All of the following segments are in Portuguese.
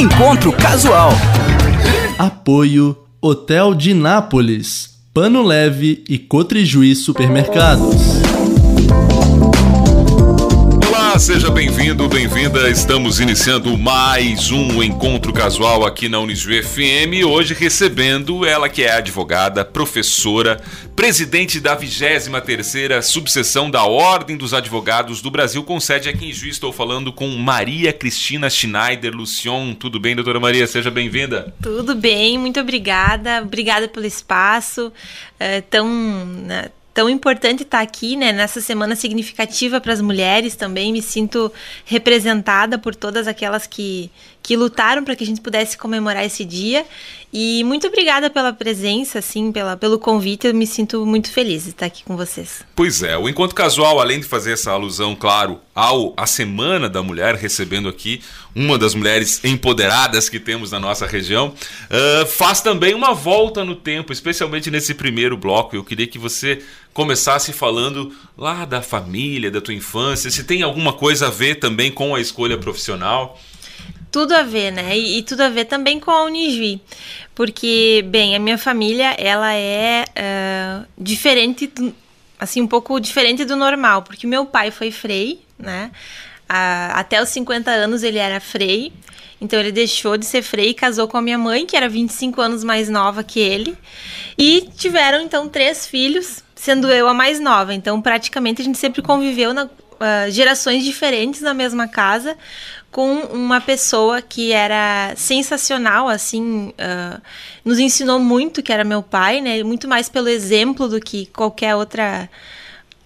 Encontro Casual. Apoio Hotel de Nápoles, Pano Leve e Cotrijuí Supermercados seja bem-vindo, bem-vinda. Estamos iniciando mais um encontro casual aqui na Unijuí FM. Hoje recebendo ela que é advogada, professora, presidente da 23ª subseção da Ordem dos Advogados do Brasil, com sede aqui em Juiz. Estou falando com Maria Cristina Schneider Lucion. Tudo bem, doutora Maria? Seja bem-vinda. Tudo bem, muito obrigada. Obrigada pelo espaço. É, tão né, tão importante estar aqui, né, nessa semana significativa para as mulheres também. Me sinto representada por todas aquelas que, que lutaram para que a gente pudesse comemorar esse dia. E muito obrigada pela presença, assim, pela, pelo convite. Eu me sinto muito feliz de estar aqui com vocês. Pois é, o encontro casual, além de fazer essa alusão, claro, ao a Semana da Mulher, recebendo aqui uma das mulheres empoderadas que temos na nossa região, uh, faz também uma volta no tempo, especialmente nesse primeiro bloco. Eu queria que você começasse falando lá da família, da tua infância, se tem alguma coisa a ver também com a escolha profissional. Tudo a ver, né? E, e tudo a ver também com a Unijuí. Porque, bem, a minha família, ela é uh, diferente, do, assim, um pouco diferente do normal. Porque meu pai foi frei, né? até os 50 anos ele era frei. Então ele deixou de ser frei e casou com a minha mãe, que era 25 anos mais nova que ele. E tiveram então três filhos, sendo eu a mais nova. Então praticamente a gente sempre conviveu na, uh, gerações diferentes na mesma casa, com uma pessoa que era sensacional, assim, uh, nos ensinou muito, que era meu pai, né? Muito mais pelo exemplo do que qualquer outra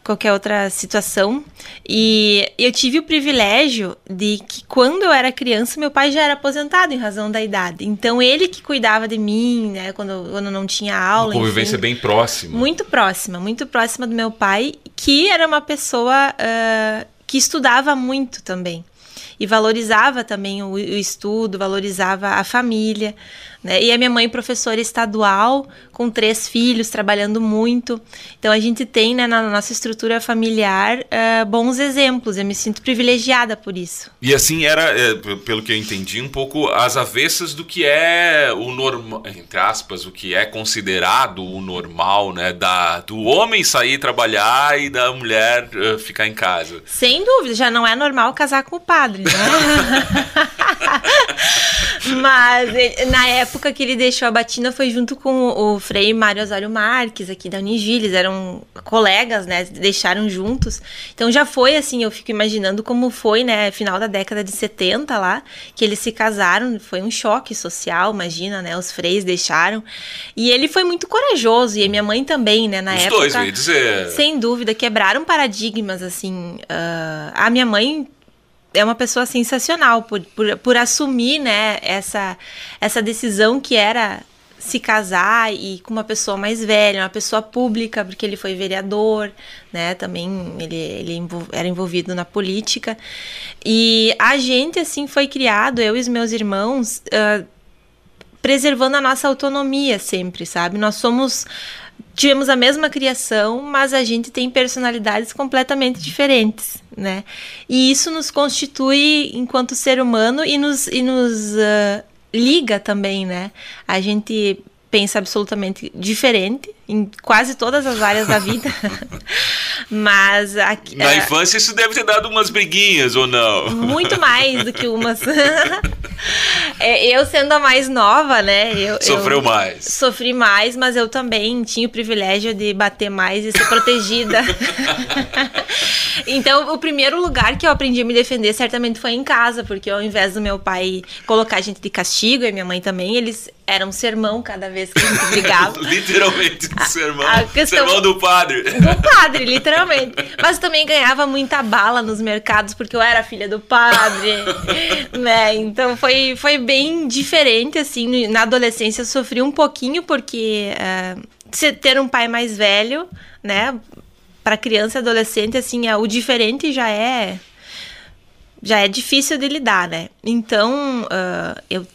qualquer outra situação. E eu tive o privilégio de que quando eu era criança, meu pai já era aposentado em razão da idade. Então ele que cuidava de mim, né, quando, quando não tinha aula. Uma convivência enfim, bem próxima. Muito próxima, muito próxima do meu pai, que era uma pessoa uh, que estudava muito também. E valorizava também o, o estudo, valorizava a família. Né? E a minha mãe, professora estadual, com três filhos, trabalhando muito. Então a gente tem né, na nossa estrutura familiar uh, bons exemplos. Eu me sinto privilegiada por isso. E assim era, é, pelo que eu entendi, um pouco as avessas do que é o normal, entre aspas, o que é considerado o normal, né? Da, do homem sair trabalhar e da mulher uh, ficar em casa. Sem dúvida, já não é normal casar com o padre, né? Mas na época que ele deixou a batina foi junto com o Frei Mário Osório Marques, aqui da Unigi, eles eram colegas, né? Deixaram juntos. Então já foi assim, eu fico imaginando como foi, né? Final da década de 70 lá, que eles se casaram. Foi um choque social, imagina, né? Os freis deixaram. E ele foi muito corajoso, e a minha mãe também, né? Na Os época. Dois, dizer. Sem dúvida, quebraram paradigmas, assim. Uh, a minha mãe é uma pessoa sensacional por, por, por assumir né, essa, essa decisão que era se casar e com uma pessoa mais velha, uma pessoa pública, porque ele foi vereador, né? Também ele, ele era envolvido na política. E a gente, assim, foi criado, eu e os meus irmãos, uh, preservando a nossa autonomia sempre, sabe? Nós somos tivemos a mesma criação, mas a gente tem personalidades completamente diferentes, né? E isso nos constitui enquanto ser humano e nos, e nos uh, liga também, né? A gente pensa absolutamente diferente em quase todas as áreas da vida. Mas aqui, na é, infância isso deve ter dado umas briguinhas ou não? Muito mais do que umas. é, eu sendo a mais nova, né? Eu, Sofreu eu mais. Sofri mais, mas eu também tinha o privilégio de bater mais e ser protegida. então, o primeiro lugar que eu aprendi a me defender certamente foi em casa, porque ao invés do meu pai colocar a gente de castigo, e minha mãe também, eles eram um sermão cada vez que a gente brigava. Literalmente um sermão. A questão... Sermão do padre. Do padre, literalmente. Mas também ganhava muita bala nos mercados, porque eu era filha do padre. né? Então foi, foi bem diferente, assim. Na adolescência eu sofri um pouquinho, porque uh, ter um pai mais velho, né? Para criança e adolescente, assim, é, o diferente já é já é difícil de lidar, né? Então, uh, eu,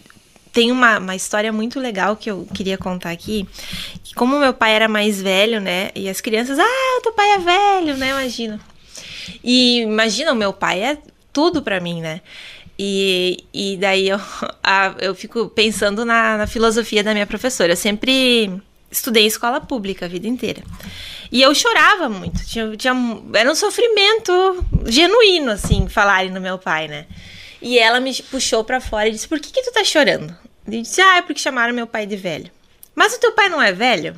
tem uma, uma história muito legal que eu queria contar aqui. Que como meu pai era mais velho, né? E as crianças, ah, teu pai é velho, né? Imagina. E imagina, o meu pai é tudo para mim, né? E, e daí eu, a, eu fico pensando na, na filosofia da minha professora. Eu sempre estudei em escola pública a vida inteira. E eu chorava muito. Tinha, tinha, era um sofrimento genuíno, assim, falarem no meu pai, né? E ela me puxou para fora e disse: Por que, que tu tá chorando? Eu disse: Ah, é porque chamaram meu pai de velho. Mas o teu pai não é velho?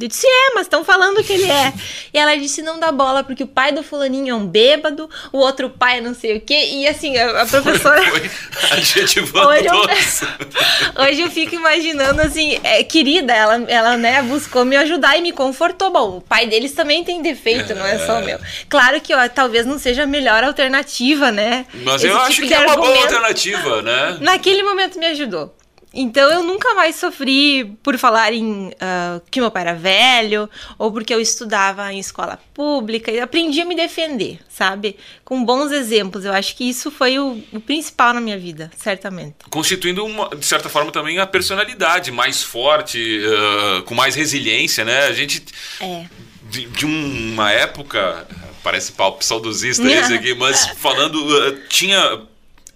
Eu disse, é, mas estão falando que ele é. E ela disse, não dá bola, porque o pai do fulaninho é um bêbado, o outro pai é não sei o quê. E assim, a, a professora... Foi, foi hoje, eu, hoje eu fico imaginando, assim, é, querida, ela, ela né, buscou me ajudar e me confortou. Bom, o pai deles também tem defeito, é. não é só o meu. Claro que ó, talvez não seja a melhor alternativa, né? Mas Esse eu tipo acho que é uma boa alternativa, né? Naquele momento me ajudou. Então eu nunca mais sofri por falar em uh, que meu pai era velho ou porque eu estudava em escola pública e aprendi a me defender, sabe? Com bons exemplos. Eu acho que isso foi o, o principal na minha vida, certamente. Constituindo, uma, de certa forma, também a personalidade mais forte, uh, com mais resiliência, né? A gente. É. De, de uma época, parece papo saudosista esse aqui, mas falando, uh, tinha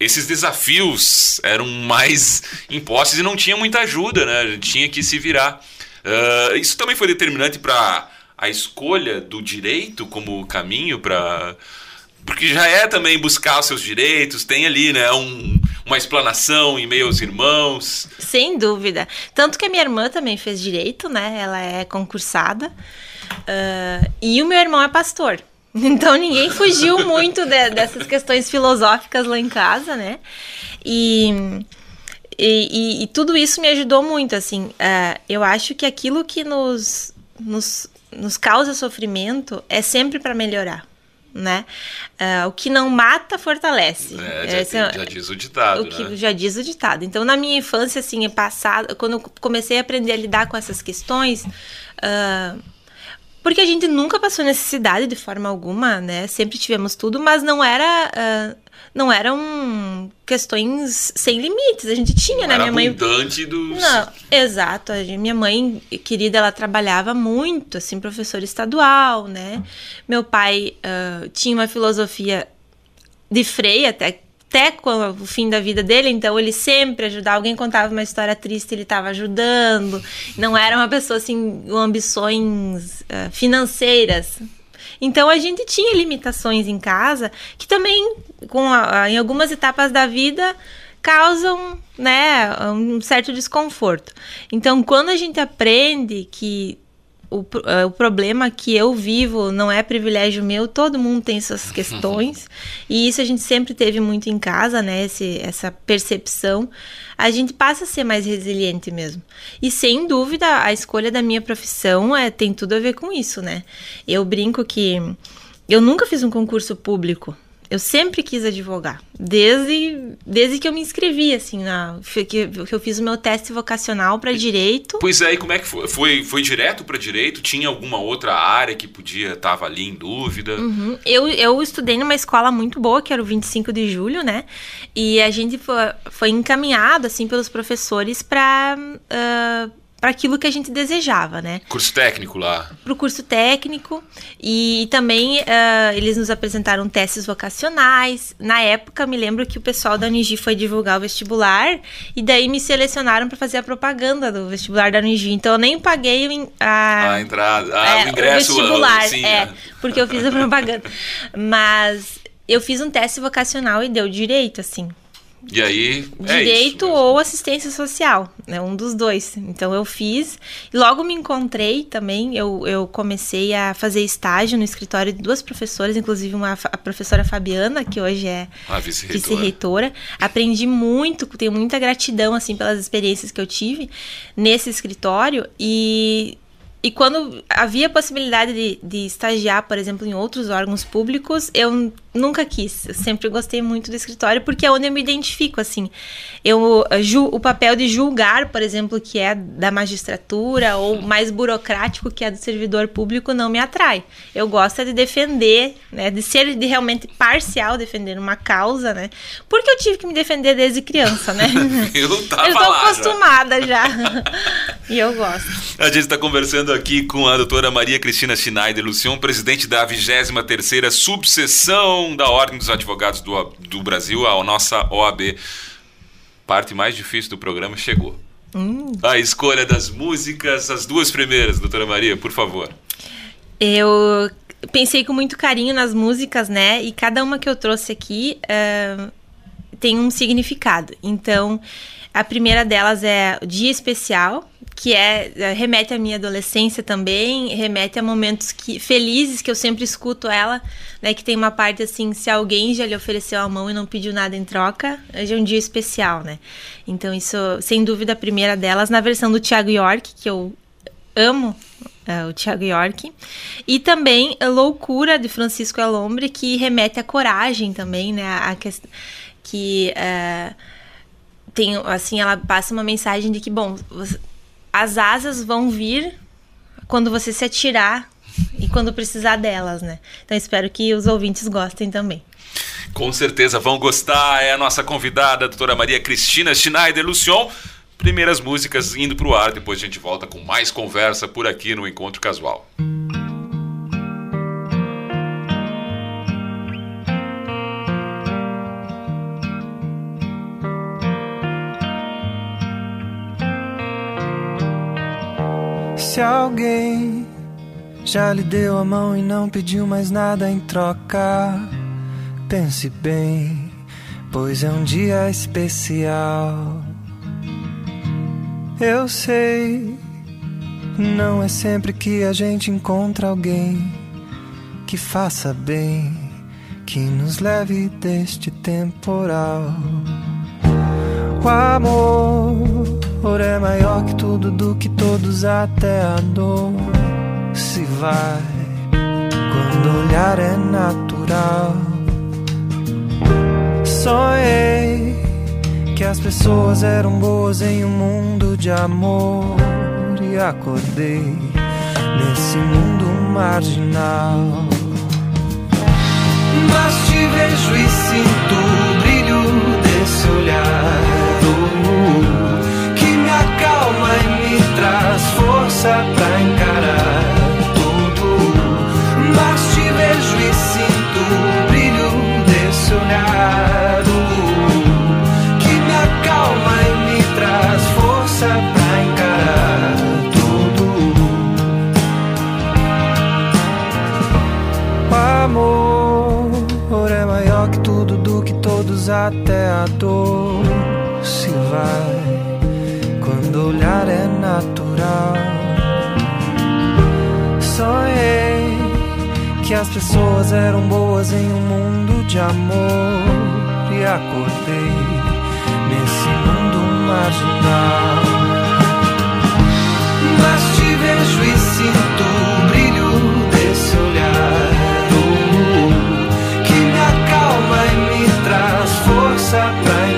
esses desafios eram mais impostos e não tinha muita ajuda, né? Tinha que se virar. Uh, isso também foi determinante para a escolha do direito como caminho para porque já é também buscar os seus direitos, tem ali, né, um, uma explanação em meio aos irmãos. Sem dúvida. Tanto que a minha irmã também fez direito, né? Ela é concursada. Uh, e o meu irmão é pastor. Então ninguém fugiu muito de, dessas questões filosóficas lá em casa, né? E, e, e, tudo isso me ajudou muito, assim. Uh, eu acho que aquilo que nos, nos, nos causa sofrimento é sempre para melhorar. Né? Uh, o que não mata fortalece. É, já, é, já, diz o ditado. O que né? já diz o ditado. Então, na minha infância, assim, passado, quando eu comecei a aprender a lidar com essas questões, uh, porque a gente nunca passou necessidade de forma alguma, né? Sempre tivemos tudo, mas não era. Uh, não eram questões sem limites. A gente tinha, não né? Era minha mãe. abundante dos. Não, exato. Minha mãe, querida, ela trabalhava muito, assim, professora estadual, né? Meu pai uh, tinha uma filosofia de freio, até até o fim da vida dele, então ele sempre ajudava. Alguém contava uma história triste, ele estava ajudando. Não era uma pessoa assim com ambições uh, financeiras. Então a gente tinha limitações em casa que também, com a, em algumas etapas da vida, causam né, um certo desconforto. Então, quando a gente aprende que o, uh, o problema que eu vivo não é privilégio meu, todo mundo tem suas questões, e isso a gente sempre teve muito em casa, né? Esse, essa percepção. A gente passa a ser mais resiliente mesmo. E sem dúvida, a escolha da minha profissão é, tem tudo a ver com isso, né? Eu brinco que eu nunca fiz um concurso público. Eu sempre quis advogar, desde, desde que eu me inscrevi, assim, na, que, que eu fiz o meu teste vocacional para direito. Pois é, e como é que foi? Foi, foi direto para direito? Tinha alguma outra área que podia estava ali em dúvida? Uhum. Eu, eu estudei numa escola muito boa, que era o 25 de julho, né? E a gente foi, foi encaminhado, assim, pelos professores para. Uh, para aquilo que a gente desejava, né? Curso técnico lá. Para o curso técnico e também uh, eles nos apresentaram testes vocacionais. Na época, me lembro que o pessoal da Unigi foi divulgar o vestibular e daí me selecionaram para fazer a propaganda do vestibular da Unigi. Então eu nem paguei a, a entrada, a, é, o ingresso, o vestibular, sim, é, é, porque eu fiz a propaganda. Mas eu fiz um teste vocacional e deu direito, assim. E aí. É Direito ou assistência social, né? Um dos dois. Então eu fiz. E logo me encontrei também. Eu, eu comecei a fazer estágio no escritório de duas professoras, inclusive uma, a professora Fabiana, que hoje é vice-reitora. Vice Aprendi muito, tenho muita gratidão assim pelas experiências que eu tive nesse escritório. E e quando havia possibilidade de, de, estagiar, por exemplo, em outros órgãos públicos, eu nunca quis. Eu sempre gostei muito do escritório porque é onde eu me identifico, assim. Eu, o papel de julgar, por exemplo, que é da magistratura ou mais burocrático que é do servidor público não me atrai. Eu gosto de defender, né, de ser de realmente parcial, defender uma causa, né? Porque eu tive que me defender desde criança, né? eu tava eu estou acostumada já. já. e eu gosto. A gente está conversando conversando aqui com a doutora Maria Cristina Schneider Lucion, presidente da 23ª Subseção órgão da Ordem dos Advogados do, do Brasil, a nossa OAB. Parte mais difícil do programa chegou. Hum. A escolha das músicas, as duas primeiras, doutora Maria, por favor. Eu pensei com muito carinho nas músicas, né? E cada uma que eu trouxe aqui uh, tem um significado. Então, a primeira delas é Dia Especial, que é, é remete à minha adolescência também, remete a momentos que, felizes que eu sempre escuto ela, né? Que tem uma parte assim, se alguém já lhe ofereceu a mão e não pediu nada em troca, hoje é um dia especial, né? Então isso, sem dúvida, a primeira delas, na versão do Thiago York, que eu amo é, o Thiago York. E também Loucura, de Francisco Alombre, que remete à coragem também, né? A, que, que é, tem, assim, ela passa uma mensagem de que, bom, as asas vão vir quando você se atirar e quando precisar delas, né? Então espero que os ouvintes gostem também. Com certeza vão gostar. É a nossa convidada, a doutora Maria Cristina Schneider Lucion. Primeiras músicas indo para o ar, depois a gente volta com mais conversa por aqui no Encontro Casual. Se alguém já lhe deu a mão e não pediu mais nada em troca, pense bem, pois é um dia especial. Eu sei, não é sempre que a gente encontra alguém que faça bem, que nos leve deste temporal. O amor amor é maior que tudo, do que todos, até a dor se vai. Quando olhar é natural. Sonhei que as pessoas eram boas em um mundo de amor e acordei nesse mundo marginal. Mas te vejo e sinto o brilho desse olhar força pra encarar tudo. Mas te vejo e sinto o brilho desse olhar que me acalma e me traz força pra encarar tudo. O amor é maior que tudo, do que todos, até a dor se vai olhar é natural. Que as pessoas eram boas em um mundo de amor e acordei nesse mundo marginal. Mas te vejo e sinto o brilho desse olhar que me acalma e me traz força pra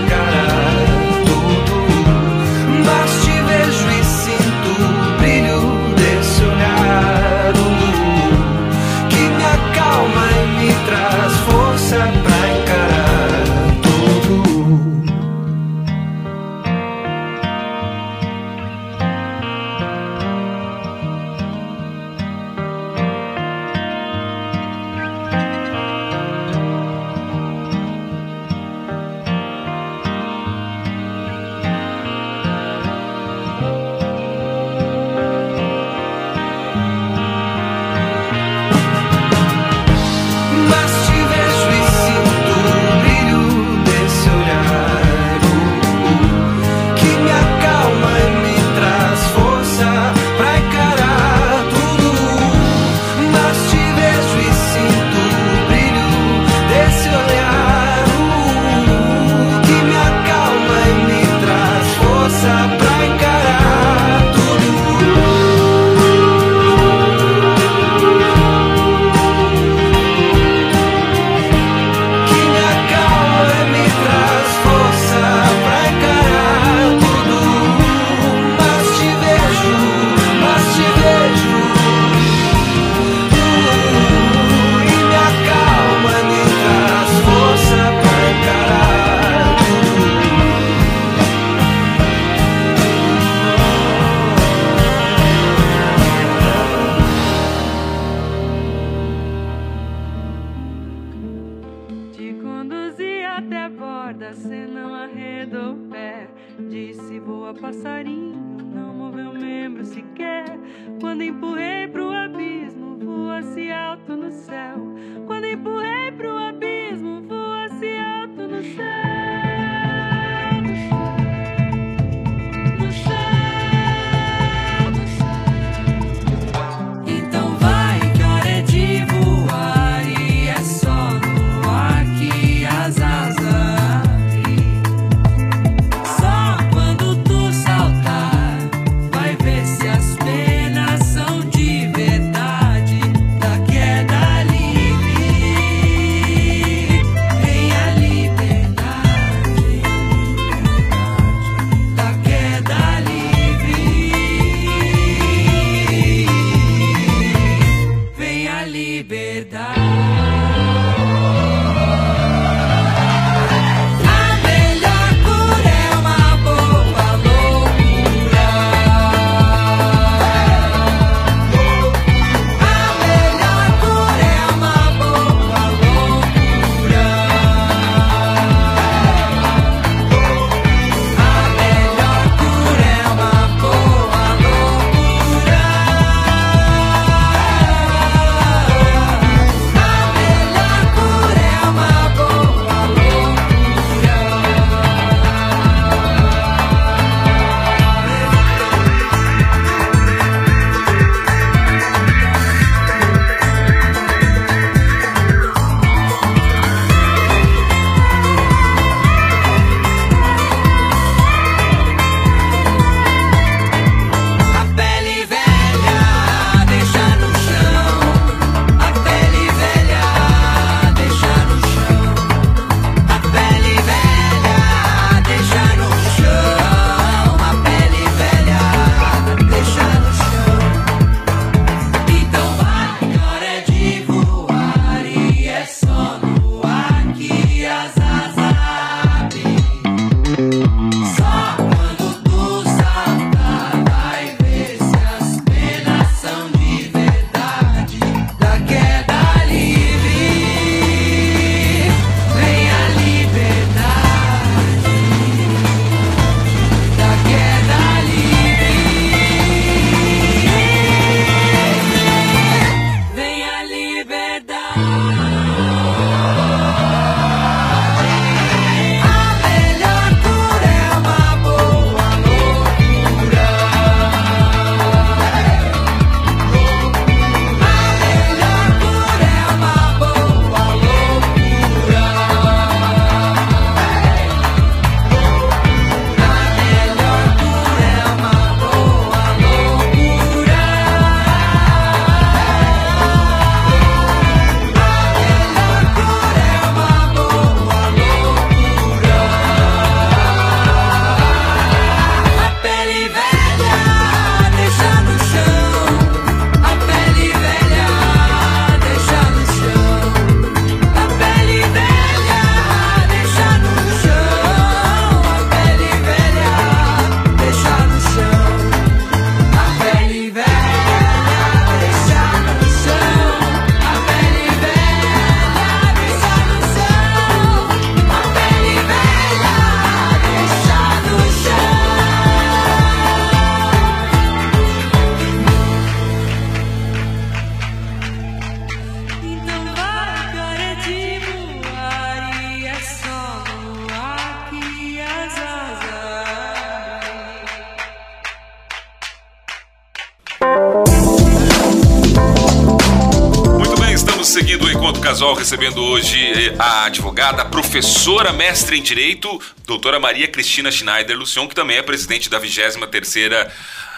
recebendo hoje eh, a advogada, professora, mestre em Direito, doutora Maria Cristina Schneider Lucion, que também é presidente da 23ª uh,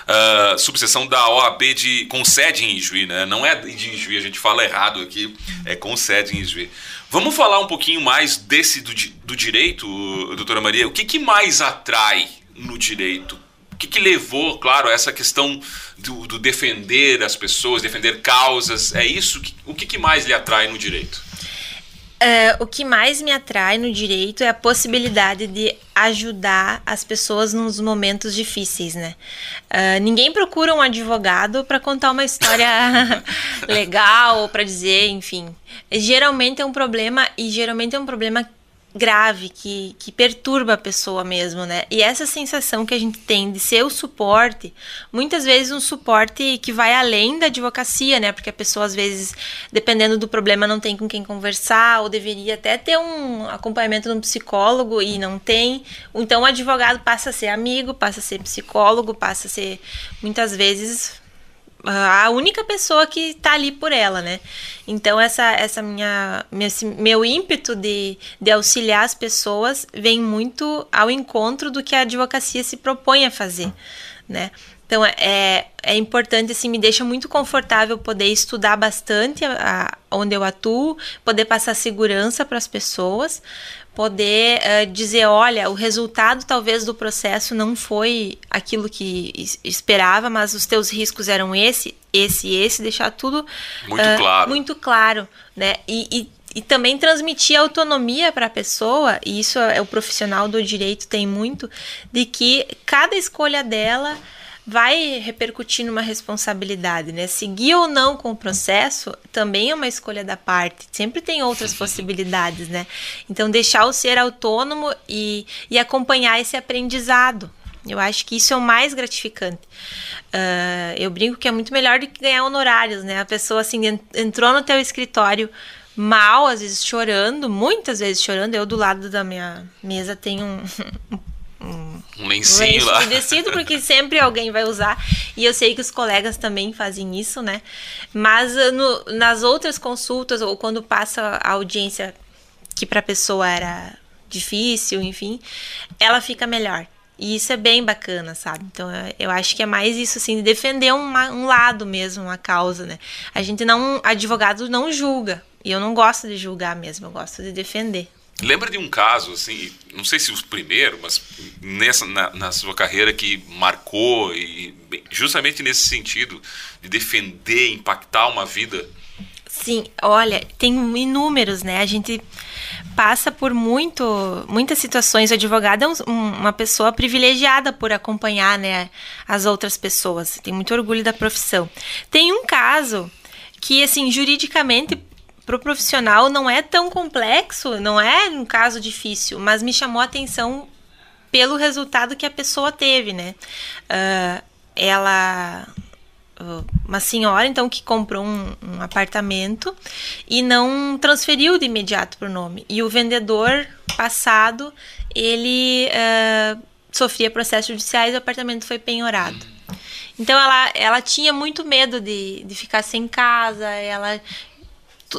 ah, subseção da OAB de, com sede em Ijuí, né? Não é de Ijuí, a gente fala errado aqui, é com sede em Ijuí. Vamos falar um pouquinho mais desse do, do direito, doutora Maria? O que, que mais atrai no direito? O que, que levou, claro, a essa questão do, do, defender as pessoas, defender causas? É isso? O que, que mais lhe atrai no direito? Uh, o que mais me atrai no direito é a possibilidade de ajudar as pessoas nos momentos difíceis, né? Uh, ninguém procura um advogado para contar uma história legal ou para dizer, enfim. Geralmente é um problema e geralmente é um problema grave, que, que perturba a pessoa mesmo, né? E essa sensação que a gente tem de ser o suporte, muitas vezes um suporte que vai além da advocacia, né? Porque a pessoa, às vezes, dependendo do problema, não tem com quem conversar, ou deveria até ter um acompanhamento de um psicólogo e não tem. Então, o advogado passa a ser amigo, passa a ser psicólogo, passa a ser, muitas vezes, a única pessoa que está ali por ela, né? Então essa essa minha esse meu ímpeto de, de auxiliar as pessoas vem muito ao encontro do que a advocacia se propõe a fazer, né? Então é, é importante assim, me deixa muito confortável poder estudar bastante a, a, onde eu atuo, poder passar segurança para as pessoas, poder uh, dizer, olha, o resultado talvez do processo não foi aquilo que esperava, mas os teus riscos eram esse, esse e esse, deixar tudo muito uh, claro, muito claro, né? E, e, e também transmitir autonomia para a pessoa, e isso é o profissional do direito tem muito, de que cada escolha dela vai repercutir numa responsabilidade, né? Seguir ou não com o processo também é uma escolha da parte. Sempre tem outras possibilidades, né? Então, deixar o ser autônomo e, e acompanhar esse aprendizado. Eu acho que isso é o mais gratificante. Uh, eu brinco que é muito melhor do que ganhar honorários, né? A pessoa, assim, entrou no teu escritório mal, às vezes chorando, muitas vezes chorando. Eu, do lado da minha mesa, tenho um, um um, um lencinho lá. porque sempre alguém vai usar. E eu sei que os colegas também fazem isso, né? Mas uh, no, nas outras consultas, ou quando passa a audiência que para a pessoa era difícil, enfim, ela fica melhor. E isso é bem bacana, sabe? Então eu acho que é mais isso, assim, de defender uma, um lado mesmo, uma causa, né? A gente não. Advogado não julga. E eu não gosto de julgar mesmo, eu gosto de defender. Lembra de um caso, assim, não sei se o primeiro, mas nessa, na, na sua carreira que marcou, e justamente nesse sentido, de defender, impactar uma vida? Sim, olha, tem inúmeros, né? A gente passa por muito, muitas situações. O advogado é um, uma pessoa privilegiada por acompanhar né, as outras pessoas. Tem muito orgulho da profissão. Tem um caso que, assim, juridicamente para o profissional não é tão complexo, não é um caso difícil, mas me chamou a atenção pelo resultado que a pessoa teve, né? Uh, ela uma senhora então que comprou um, um, apartamento e não transferiu de imediato para o nome e o vendedor passado ele uh, sofria processos judiciais e o apartamento foi penhorado então ela, ela tinha muito medo de, de ficar sem casa ela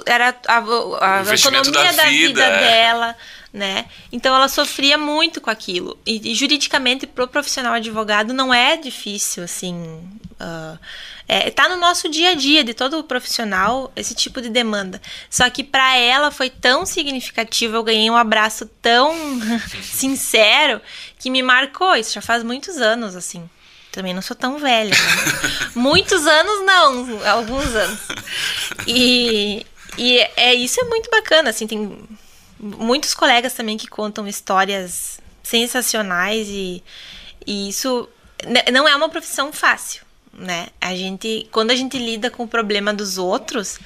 era a, a, a autonomia da, da, vida, vida é. dela, né? Então ela sofria muito com aquilo. E, e juridicamente, pro profissional advogado, não é difícil, assim. Uh, é, tá no nosso dia a dia de todo profissional esse tipo de demanda. Só que para ela foi tão significativo, eu ganhei um abraço tão sincero que me marcou. Isso já faz muitos anos, assim. Também não sou tão velha. Né? Muitos anos não, alguns anos. E, e é isso é muito bacana, assim, tem muitos colegas também que contam histórias sensacionais e, e isso não é uma profissão fácil, né? A gente, quando a gente lida com o problema dos outros,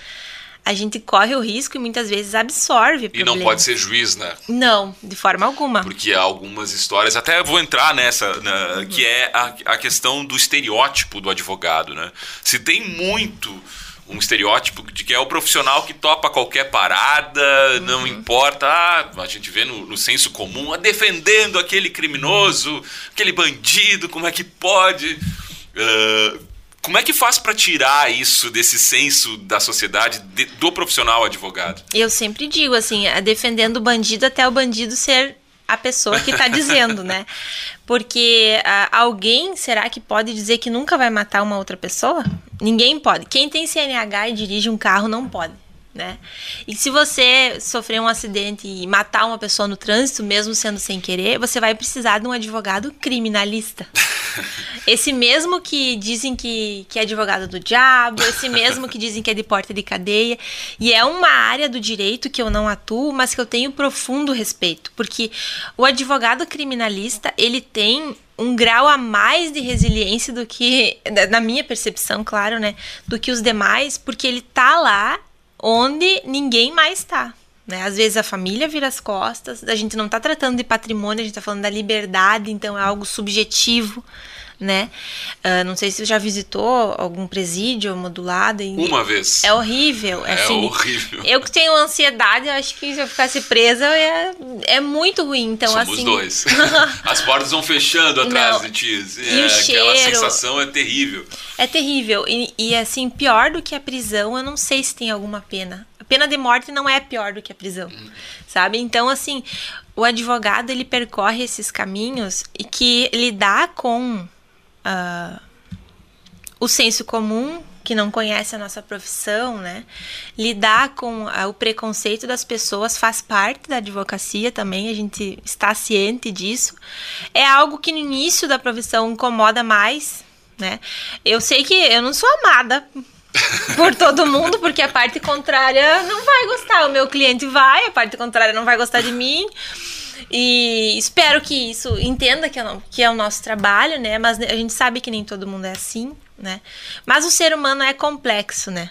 a gente corre o risco e muitas vezes absorve. E não pode ser juiz, né? Não, de forma alguma. Porque há algumas histórias, até vou entrar nessa, que é a, a questão do estereótipo do advogado, né? Se tem muito um estereótipo de que é o profissional que topa qualquer parada, uhum. não importa, ah, a gente vê no, no senso comum, ah, defendendo aquele criminoso, aquele bandido, como é que pode? Uh, como é que faz para tirar isso desse senso da sociedade, de, do profissional advogado? Eu sempre digo assim, é defendendo o bandido até o bandido ser a pessoa que está dizendo, né? Porque uh, alguém será que pode dizer que nunca vai matar uma outra pessoa? Ninguém pode. Quem tem CNH e dirige um carro não pode. Né? E se você sofrer um acidente e matar uma pessoa no trânsito, mesmo sendo sem querer, você vai precisar de um advogado criminalista. Esse mesmo que dizem que, que é advogado do diabo, esse mesmo que dizem que é de porta de cadeia. E é uma área do direito que eu não atuo, mas que eu tenho profundo respeito. Porque o advogado criminalista, ele tem um grau a mais de resiliência do que, na minha percepção, claro, né? Do que os demais, porque ele tá lá onde ninguém mais tá. Né? Às vezes a família vira as costas, a gente não está tratando de patrimônio, a gente está falando da liberdade, então é algo subjetivo né? Uh, não sei se você já visitou algum presídio modulado. E... Uma vez. É horrível. É assim, horrível. Eu que tenho ansiedade, eu acho que se eu ficasse presa é, é muito ruim. Então, Somos assim... dois. As portas vão fechando atrás Não. de ti. E É, o cheiro. Aquela sensação é terrível. É terrível. E, e, assim, pior do que a prisão, eu não sei se tem alguma pena. A pena de morte não é pior do que a prisão, sabe? Então, assim, o advogado, ele percorre esses caminhos e que lidar com ah, o senso comum, que não conhece a nossa profissão, né? Lidar com o preconceito das pessoas faz parte da advocacia também, a gente está ciente disso. É algo que no início da profissão incomoda mais, né? Eu sei que eu não sou amada por todo mundo, porque a parte contrária não vai gostar. O meu cliente vai, a parte contrária não vai gostar de mim. E espero que isso entenda que é, o- que é o nosso trabalho, né? Mas a gente sabe que nem todo mundo é assim, né? Mas o ser humano é complexo, né?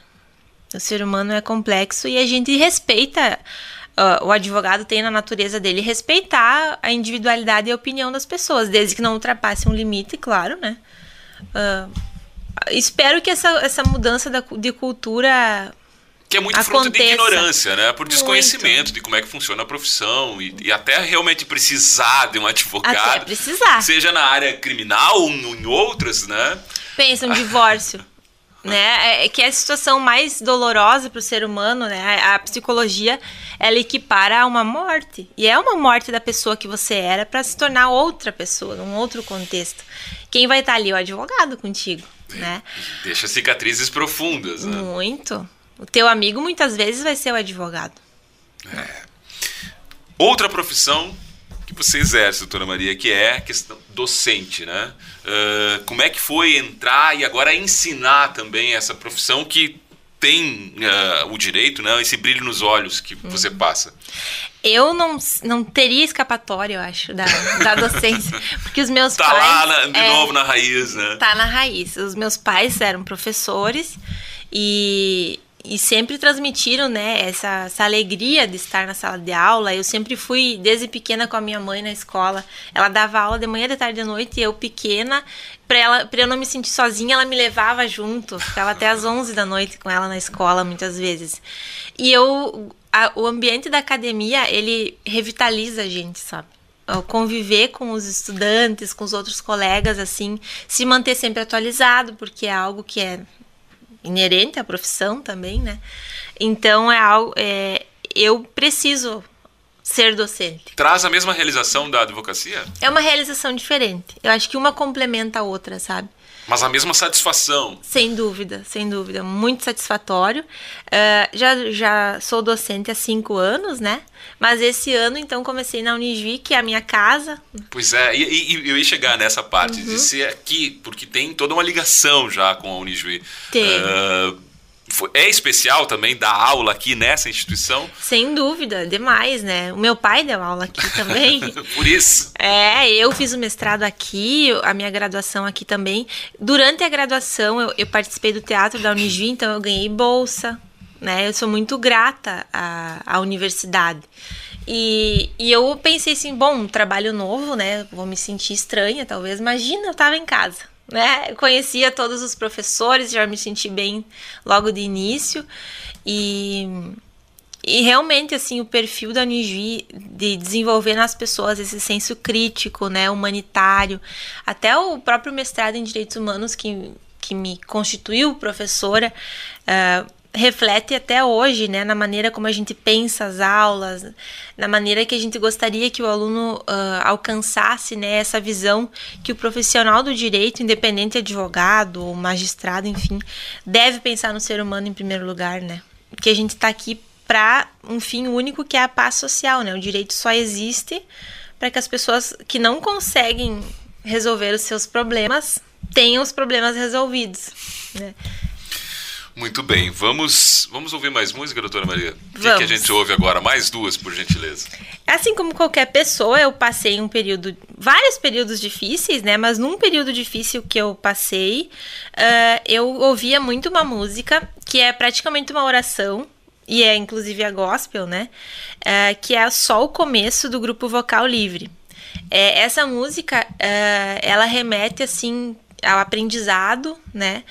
O ser humano é complexo e a gente respeita. ah, o advogado tem na natureza dele respeitar a individualidade e a opinião das pessoas, desde que não ultrapasse um limite, claro, né? Ah, espero que essa, essa mudança da de cultura Que é muito fruto de Aconteça. ignorância, né? Por Muito. desconhecimento de como é que funciona a profissão e, e até realmente precisar de um advogado. até precisar. Seja na área criminal ou em outras, né? pensa um divórcio, né? É- É que é a situação mais dolorosa para o ser humano, né? A, a psicologia ela equipara a uma morte e é uma morte da pessoa que você era para se tornar outra pessoa, num outro contexto. Quem vai estar ali? O advogado contigo, né? Deixa cicatrizes profundas, né? Muito. O teu amigo muitas vezes vai ser o advogado. Outra profissão que você exerce, doutora Maria, que é a questão docente, né? Ah, como é que foi entrar e agora ensinar também essa profissão que tem ah, o direito, né? Esse brilho nos olhos que você Uhum. passa. Eu não, não teria escapatória, eu acho, da, da docência. Porque os meus Tá pais. lá na- de é, novo na raiz, né? tá na raiz. Os meus pais eram professores e, e sempre transmitiram, né, essa, essa alegria de estar na sala de aula. Eu sempre fui, desde pequena, com a minha mãe na escola. Ela dava aula de manhã, de tarde, de noite, e eu pequena, pra, ela, eu não me sentir sozinha, ela me levava junto. Ficava até às 11 da noite com ela na escola, muitas vezes. E eu, a- o ambiente da academia, ele revitaliza a gente, sabe? conviver com os estudantes, com os outros colegas, assim, se manter sempre atualizado, porque é algo que é inerente à profissão também, né? Então é algo, é, eu preciso ser docente. Traz a mesma realização da advocacia, É uma realização diferente. Eu acho que uma complementa a outra, sabe? mas a mesma satisfação. Sem dúvida, sem dúvida. Muito satisfatório. Ah, já, já sou docente há cinco anos, né? Mas esse ano, então, comecei na Unijuí, que é a minha casa. Pois é, e, e- eu ia chegar nessa parte Uhum. de ser aqui, porque tem toda uma ligação já com a Unijuí. Tem. Foi- é especial também dar aula aqui nessa instituição, Sem dúvida, demais, né? O meu pai deu aula aqui também. por isso. É, eu fiz o mestrado aqui, a minha graduação aqui também. Durante a graduação, eu, eu participei do teatro da Unijuí, então eu ganhei bolsa, né? Eu sou muito grata à, à universidade. E, e eu pensei assim, bom, um trabalho novo, né? Vou me sentir estranha, talvez. Imagina, eu tava em casa, né? Conhecia todos os professores, já me senti bem logo de início. E e realmente, assim, o perfil da Unijuí de desenvolver nas pessoas esse senso crítico, né, humanitário, até o próprio mestrado em Direitos Humanos que, que me constituiu professora, ah, reflete até hoje, né, na maneira como a gente pensa as aulas, na maneira que a gente gostaria que o aluno ah, alcançasse, né, essa visão que o profissional do direito, independente advogado ou magistrado, enfim, deve pensar no ser humano em primeiro lugar, né, que a gente está aqui para um fim único que é a paz social, né? O direito só existe para que as pessoas que não conseguem resolver os seus problemas tenham os problemas resolvidos, né? Muito bem, vamos, vamos ouvir mais música, doutora Maria? O que, que a gente ouve agora? Mais duas, por gentileza. Assim como qualquer pessoa, eu passei um período, vários períodos difíceis, né? Mas num período difícil que eu passei, ah, eu ouvia muito uma música que é praticamente uma oração e é inclusive a gospel, né? Uh, que é só o começo do grupo vocal livre. É, essa música, uh, ela remete assim ao aprendizado, né?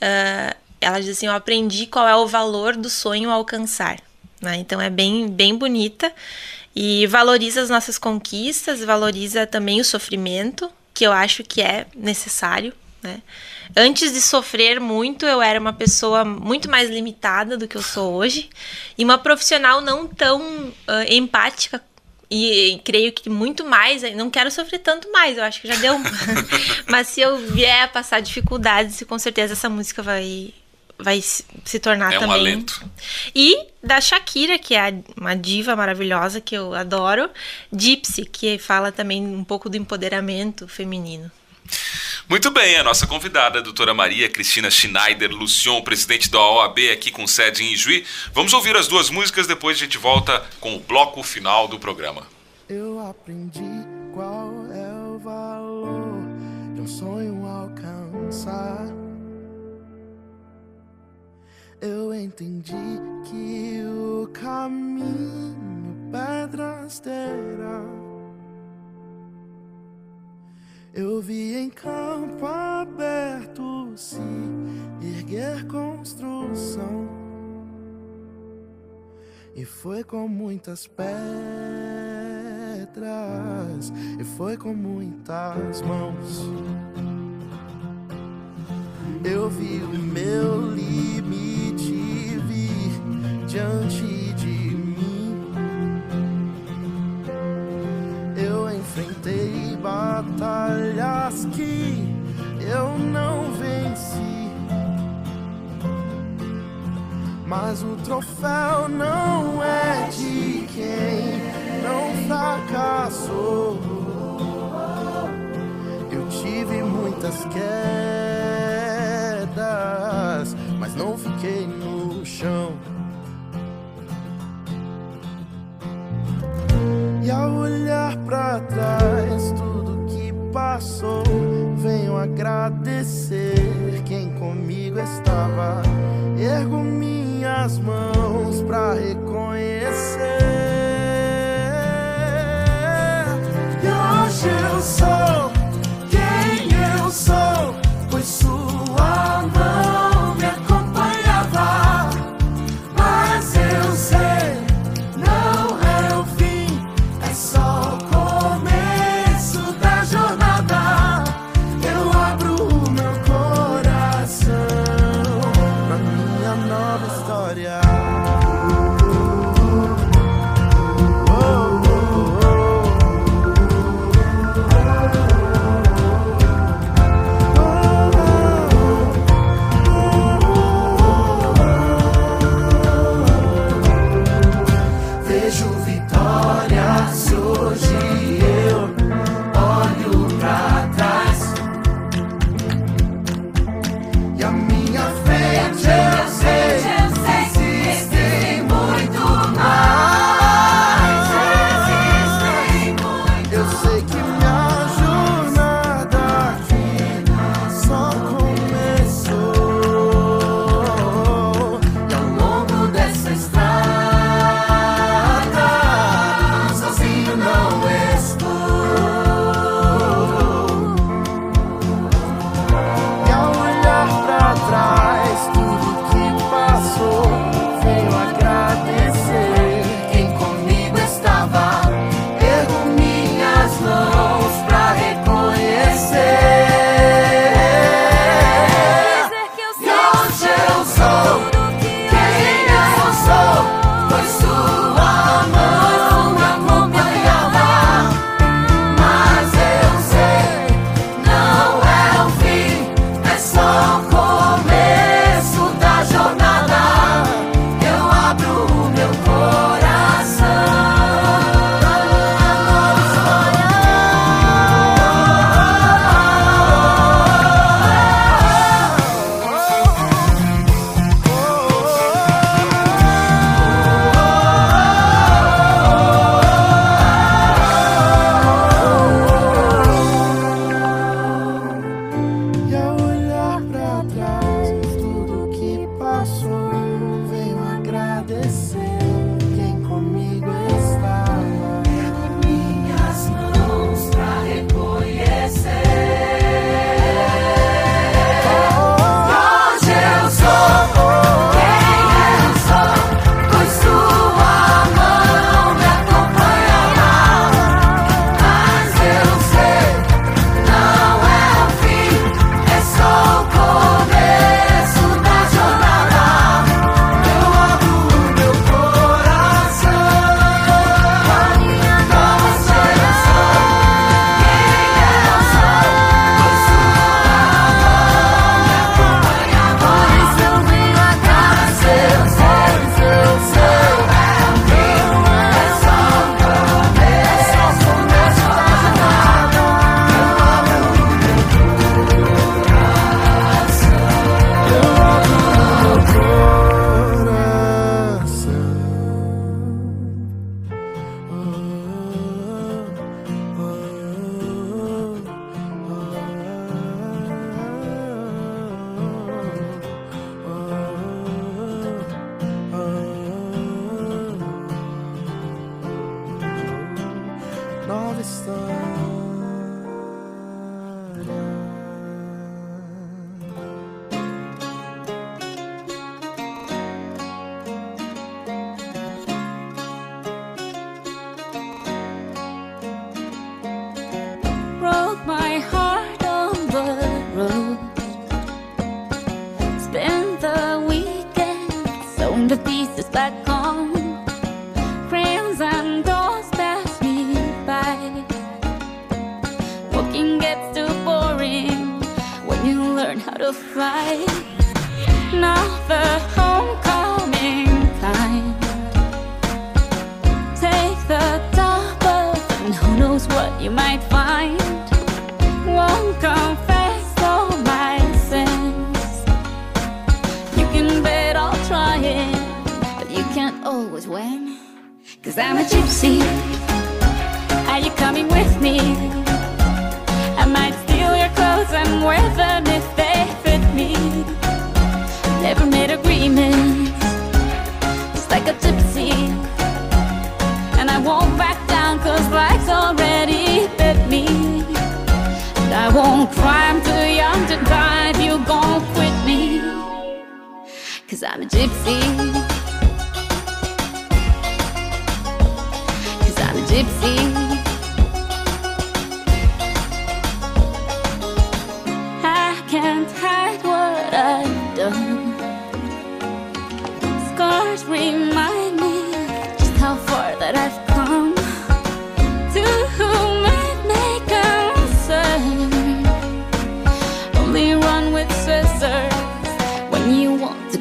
Uh, ela diz assim: Eu aprendi qual é o valor do sonho alcançar. Né? Então é bem, bem bonita e valoriza as nossas conquistas, valoriza também o sofrimento, que eu acho que é necessário. Né? Antes de sofrer muito, eu era uma pessoa muito mais limitada do que eu sou hoje e uma profissional não tão uh, empática e, e, creio que muito mais, não quero sofrer tanto mais, eu acho que já deu. Mas se eu vier a passar dificuldades, com certeza essa música vai vai se tornar é também. Um alento. E da Shakira, que é uma diva maravilhosa que eu adoro, Gypsy, que fala também um pouco do empoderamento feminino. Muito bem, a nossa convidada, a doutora Maria Cristina Schneider Lucion, presidente da OAB aqui com sede em Ijuí. Vamos ouvir as duas músicas, depois a gente volta com o bloco final do programa. Eu aprendi qual é o valor de um sonho alcançar. Eu entendi que o caminho pedras terá. Eu vi em campo aberto se erguer construção. E foi com muitas pedras, e foi com muitas mãos. Eu vi o meu limite vir diante enfrentei batalhas que eu não venci. Mas o troféu não é de quem não fracassou. Eu tive muitas quedas, fiquei no chão.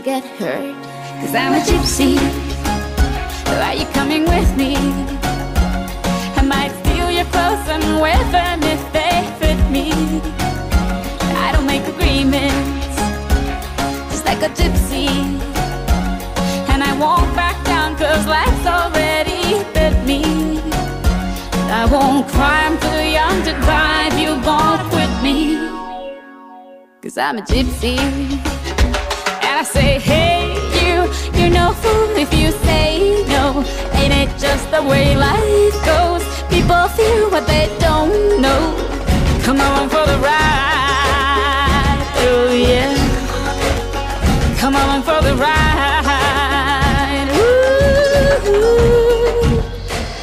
Get hurt. Cause I'm a gypsy. Are you coming with me? I might steal your clothes and wear them if they fit me. I don't make agreements, just like a gypsy. And I won't back down cause life's already bit me. I won't cry, I'm too young to die if you gon' quit me. Cause I'm a gypsy. I say, hey, you, you're no fool if you say no. Ain't it just the way life goes? People feel what they don't know. Come along for the ride, oh yeah. Come along for the ride, ooh.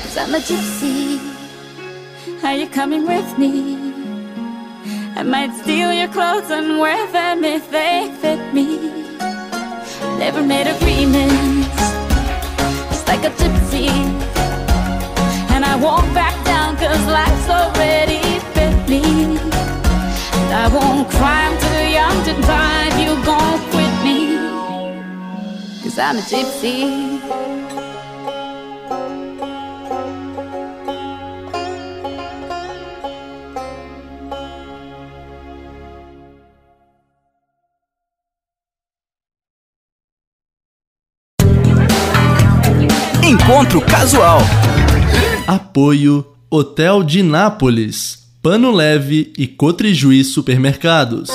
Cause I'm a gypsy. Are you coming with me? I might steal your clothes and wear them if they fit me. Never made agreements, just like a gypsy. And I won't back down cause life's already bit me. And I won't cry, I'm too young to die you gon' quit me. Cause I'm a gypsy. Encontro Casual. Apoio Hotel de Nápoles, Pano Leve e Cotrijuí Supermercados.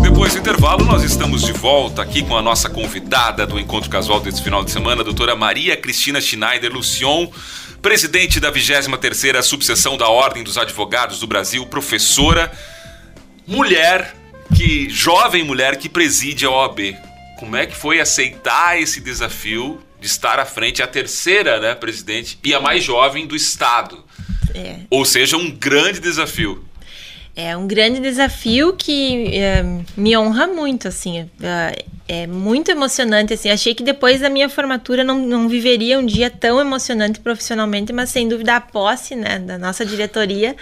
Depois do intervalo, nós estamos de volta aqui com a nossa convidada do Encontro Casual desse final de semana, a doutora Maria Cristina Schneider Lucion, presidente da 23ª Subseção da Ordem dos Advogados do Brasil, professora, mulher, que jovem mulher que preside a OAB. Como é que foi aceitar esse desafio de estar à frente, a terceira, né, presidente, e a mais jovem do Estado? É. Ou seja, um grande desafio. É um grande desafio que é, me honra muito, assim. É, é muito emocionante, assim. Achei que depois da minha formatura não, não viveria um dia tão emocionante profissionalmente, mas sem dúvida a posse, né, da nossa diretoria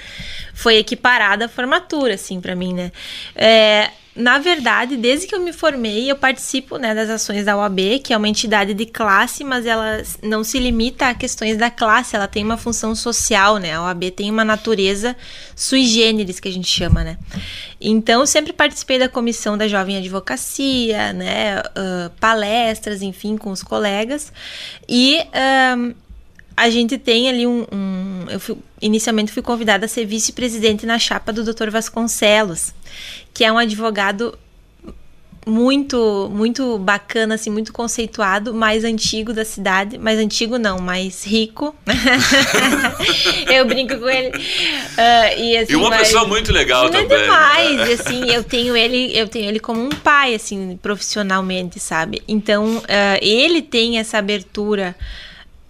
foi equiparada à formatura, assim, para mim, né. É, na verdade, desde que eu me formei, eu participo né, das ações da OAB, que é uma entidade de classe, mas ela não se limita a questões da classe, ela tem uma função social, né? A OAB tem uma natureza sui generis, que a gente chama, né? Então, sempre participei da comissão da Jovem Advocacia, né? Uh, palestras, enfim, com os colegas. E. Uh, a gente tem ali um. um eu fui, inicialmente fui convidada a ser vice-presidente na chapa do Dr. Vasconcelos, que é um advogado muito muito bacana assim muito conceituado mais antigo da cidade mais antigo não mais rico eu brinco com ele uh, e, assim, e uma mais, pessoa muito legal muito também demais né? assim eu tenho ele eu tenho ele como um pai assim profissionalmente sabe então uh, ele tem essa abertura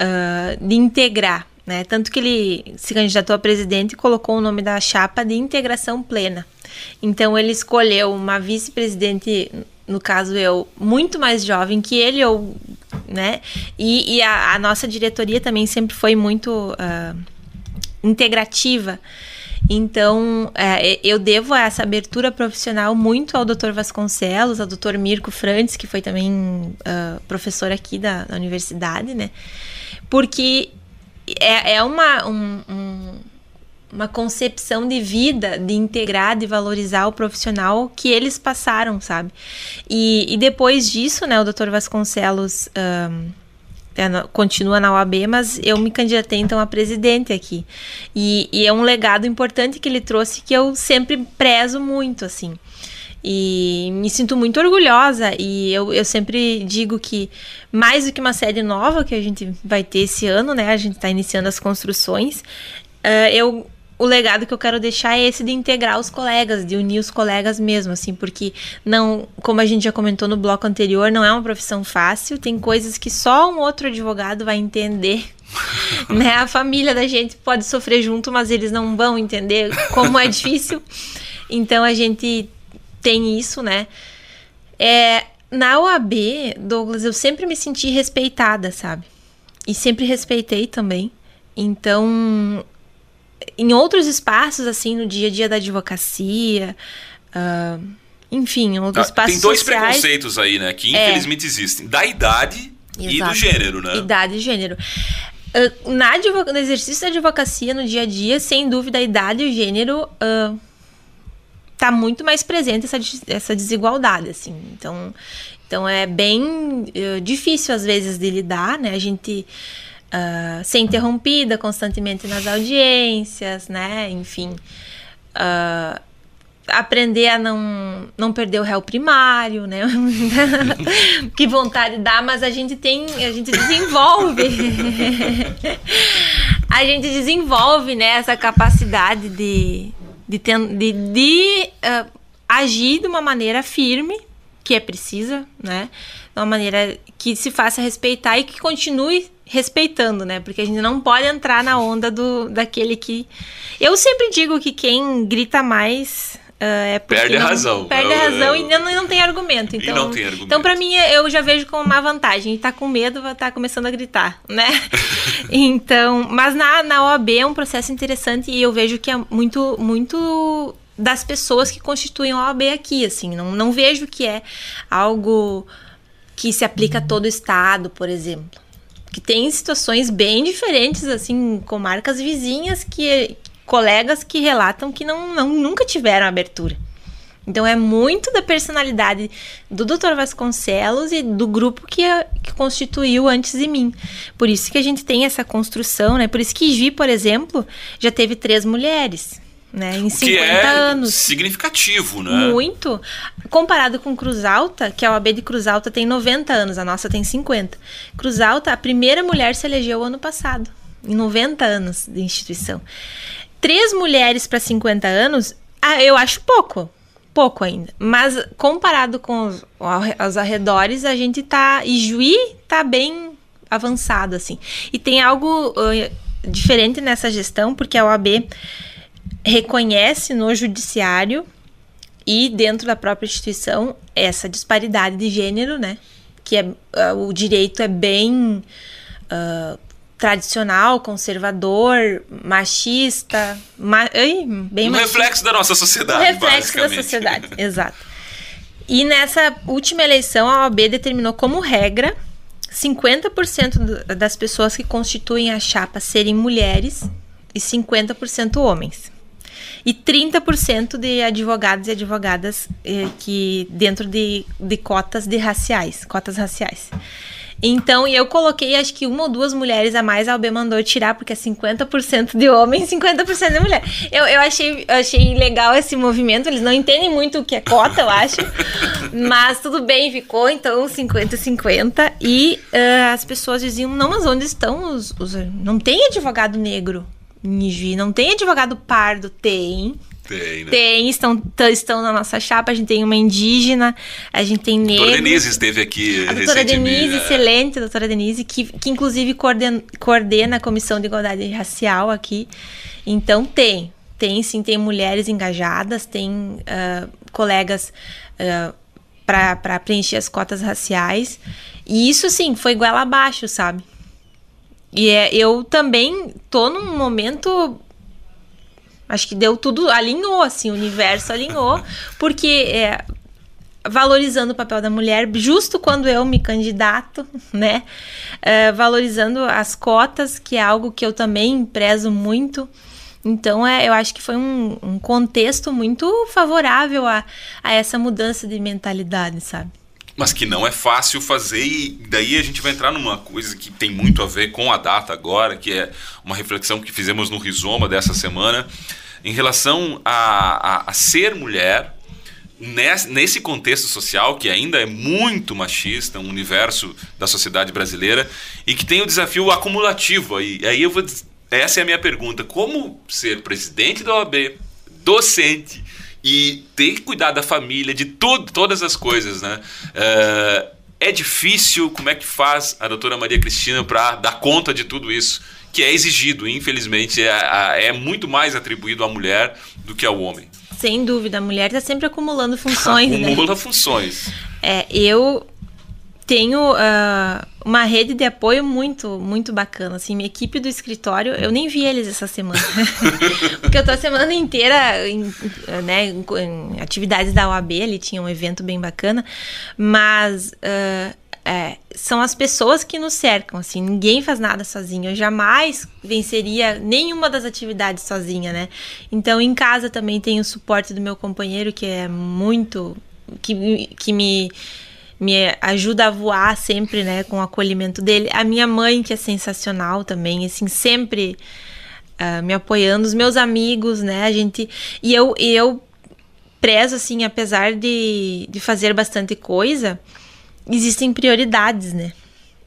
uh, de integrar né? Tanto que ele se candidatou a presidente e colocou o nome da chapa de integração plena. Então ele escolheu uma vice-presidente no caso eu, muito mais jovem que ele, ou, né? E, e a, a, nossa diretoria também sempre foi muito uh, integrativa. Então, é, eu devo essa abertura profissional muito ao Dr. Vasconcelos, ao Dr. Mirko Frantes, que foi também uh, professor aqui da, da, universidade, né? Porque é, é uma, um, uma concepção de vida, de integrar, de valorizar o profissional que eles passaram, sabe? E, e depois disso, né, o Dr. Vasconcelos. Um, é, continua na OAB, mas eu me candidatei então a presidente aqui. E, e, é um legado importante que ele trouxe que eu sempre prezo muito, assim. E me sinto muito orgulhosa e eu, eu sempre digo que mais do que uma série nova que a gente vai ter esse ano, né? A gente está iniciando as construções. Uh, eu o legado que eu quero deixar é esse de integrar os colegas, de unir os colegas mesmo, assim, porque não, como a gente já comentou no bloco anterior, não é uma profissão fácil, tem coisas que só um outro advogado vai entender. né? A família da gente pode sofrer junto, mas eles não vão entender como é difícil. Então a gente tem isso, né? É, na OAB, Douglas, eu sempre me senti respeitada, sabe? E sempre respeitei também. Então, em outros espaços, assim, no dia a dia da advocacia, uh, enfim, em outros ah, espaços Tem dois sociais, preconceitos aí, né, que é. infelizmente é, existem. Da idade Exato. e do gênero, né? Idade e gênero. Uh, na no exercício da advocacia no dia a dia, sem dúvida, a idade e o gênero uh, tá muito mais presente essa, essa desigualdade, assim. Então, então é bem uh, difícil às vezes de lidar, né? A gente uh, ser interrompida constantemente nas audiências, né? Enfim. Uh, aprender a não, não perder o réu primário, né? que vontade dá, mas a gente tem, a gente desenvolve. a gente desenvolve, né, essa capacidade de, de, de, de uh, agir de uma maneira firme, que é precisa, né? De uma maneira que se faça respeitar e que continue respeitando, né? Porque a gente não pode entrar na onda do daquele que. Eu sempre digo que quem grita mais. Uh, é perde a razão. Perde a razão e não, não tem argumento. Então, e não tem argumento. Então, para mim, eu já vejo como uma vantagem. E tá com medo, vai estar tá começando a gritar, né? então, mas na, na OAB é um processo interessante e eu vejo que é muito, muito das pessoas que constituem a OAB aqui, assim. Não, não vejo que é algo que se aplica a todo o estado, por exemplo que tem situações bem diferentes, assim, com marcas vizinhas que colegas que relatam que não, não nunca tiveram abertura. Então é muito da personalidade do Dr. Vasconcelos e do grupo que, que constituiu antes de mim. Por isso que a gente tem essa construção, né? Por isso que Gi, por exemplo, já teve três mulheres né? Em 50 que é anos. Significativo, né? Muito. Comparado com Cruz Alta, que a OAB de Cruz Alta tem 90 anos, a nossa tem 50. Cruz Alta, a primeira mulher se elegeu ano passado, em 90 anos de instituição. Três mulheres para 50 anos, ah, eu acho pouco. Pouco ainda. Mas comparado com os, os arredores, a gente tá. E Juí tá bem avançado, assim. E tem algo uh, diferente nessa gestão, porque a OAB reconhece no judiciário e dentro da própria instituição essa disparidade de gênero, né? Que é, uh, o direito é bem uh, tradicional, conservador, machista, ma ai, bem um machista. reflexo da nossa sociedade. Um reflexo da sociedade, exato. E nessa última eleição, a OAB determinou como regra 50% das pessoas que constituem a chapa serem mulheres e 50% homens e 30% de advogados e advogadas eh, que dentro de, de cotas de raciais, cotas raciais. Então, eu coloquei acho que uma ou duas mulheres a mais, a OB mandou tirar, porque é 50% de homem e 50% de mulher. Eu, eu achei, eu achei legal esse movimento, eles não entendem muito o que é cota, eu acho. mas tudo bem, ficou então 50-50. E uh, as pessoas diziam: não, mas onde estão os. os não tem advogado negro. Niji. Não tem advogado pardo? Tem. Tem, né? Tem, estão, estão na nossa chapa. A gente tem uma indígena, a gente tem negro. A doutora Denise esteve aqui A doutora Denise, é. excelente, a doutora Denise, que, que inclusive coordena, coordena a Comissão de Igualdade Racial aqui. Então, tem. Tem, sim, tem mulheres engajadas, tem uh, colegas uh, para preencher as cotas raciais. E isso, assim, foi igual abaixo, sabe? E é, eu também tô num momento. Acho que deu tudo, alinhou, assim, o universo alinhou, porque é, valorizando o papel da mulher, justo quando eu me candidato, né? É, valorizando as cotas, que é algo que eu também prezo muito. Então, é, eu acho que foi um, um contexto muito favorável a, a essa mudança de mentalidade, sabe? Mas que não é fácil fazer e daí a gente vai entrar numa coisa que tem muito a ver com a data agora, que é uma reflexão que fizemos no Rizoma dessa semana, em relação a, a, a ser mulher nesse contexto social que ainda é muito machista, um universo da sociedade brasileira e que tem o desafio acumulativo. E aí eu vou essa é a minha pergunta: como ser presidente da OAB, docente e ter que cuidar da família, de tudo, todas as coisas, né? Uh, é difícil, como é que faz a doutora Maria Cristina para dar conta de tudo isso? Que é exigido, infelizmente, é, é muito mais atribuído à mulher do que ao homem. Sem dúvida, a mulher está sempre acumulando funções. Né? Acumula né? funções. É, eu tenho uh, uma rede de apoio muito, muito bacana. Assim, minha equipe do escritório, eu nem vi eles essa semana. Porque eu tô a semana inteira em, né, em, em atividades da OAB, ali tinha um evento bem bacana. Mas uh, é, são as pessoas que nos cercam, assim, ninguém faz nada sozinho. Eu jamais venceria nenhuma das atividades sozinha, né? Então, em casa também tenho o suporte do meu companheiro, que é muito. que, que me me ajuda a voar sempre, né, com o acolhimento dele. A minha mãe, que é sensacional também, assim, sempre uh, me apoiando. Os meus amigos, né, a gente... E eu, eu prezo, assim, apesar de, de fazer bastante coisa, existem prioridades, né.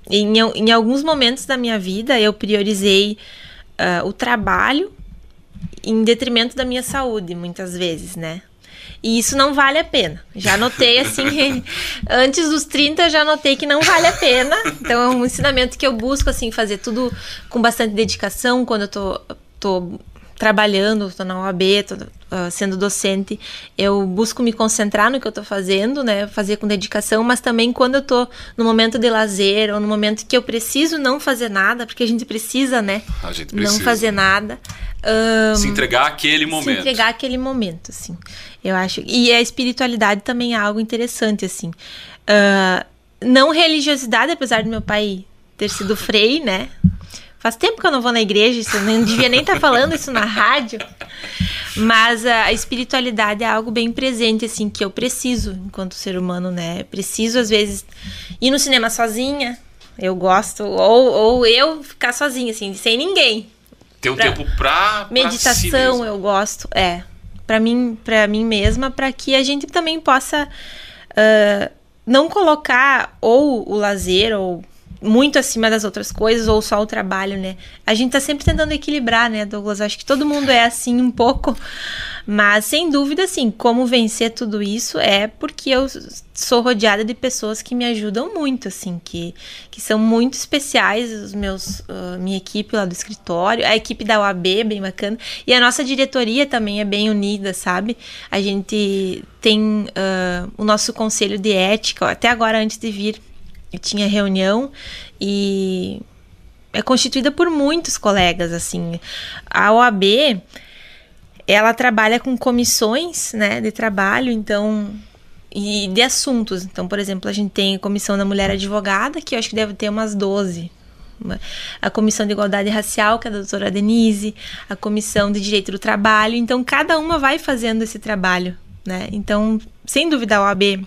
Em, em alguns momentos da minha vida, eu priorizei uh, o trabalho em detrimento da minha saúde, muitas vezes, né? E isso não vale a pena. Já notei assim, antes dos 30 já notei que não vale a pena. Então é um ensinamento que eu busco assim fazer tudo com bastante dedicação quando eu tô, tô trabalhando, tô na OAB, tô uh, sendo docente, eu busco me concentrar no que eu tô fazendo, né, fazer com dedicação, mas também quando eu tô no momento de lazer ou no momento que eu preciso não fazer nada, porque a gente precisa, né, a gente precisa. não fazer nada. Um, se entregar aquele momento. Se entregar aquele momento, assim. Eu acho. E a espiritualidade também é algo interessante, assim. Uh, não religiosidade, apesar do meu pai ter sido frei, né? Faz tempo que eu não vou na igreja, isso, eu não devia nem estar tá falando isso na rádio. Mas a espiritualidade é algo bem presente, assim, que eu preciso enquanto ser humano, né? Preciso, às vezes, ir no cinema sozinha. Eu gosto. Ou, ou eu ficar sozinha, assim, sem ninguém. Ter um pra... tempo pra. Meditação, pra si eu gosto. É. Pra mim, pra mim mesma, para que a gente também possa. Uh, não colocar ou o lazer ou muito acima das outras coisas ou só o trabalho, né? A gente tá sempre tentando equilibrar, né, Douglas? Acho que todo mundo é assim um pouco. Mas sem dúvida, assim, como vencer tudo isso é porque eu sou rodeada de pessoas que me ajudam muito, assim, que, que são muito especiais, os meus, uh, minha equipe lá do escritório, a equipe da UAB, bem bacana, e a nossa diretoria também é bem unida, sabe? A gente tem uh, o nosso conselho de ética, até agora antes de vir tinha reunião e é constituída por muitos colegas, assim. A OAB, ela trabalha com comissões, né, de trabalho, então e de assuntos. Então, por exemplo, a gente tem a Comissão da Mulher Advogada, que eu acho que deve ter umas 12. A Comissão de Igualdade Racial, que é a doutora Denise, a Comissão de Direito do Trabalho. Então, cada uma vai fazendo esse trabalho, né? Então, sem dúvida, a OAB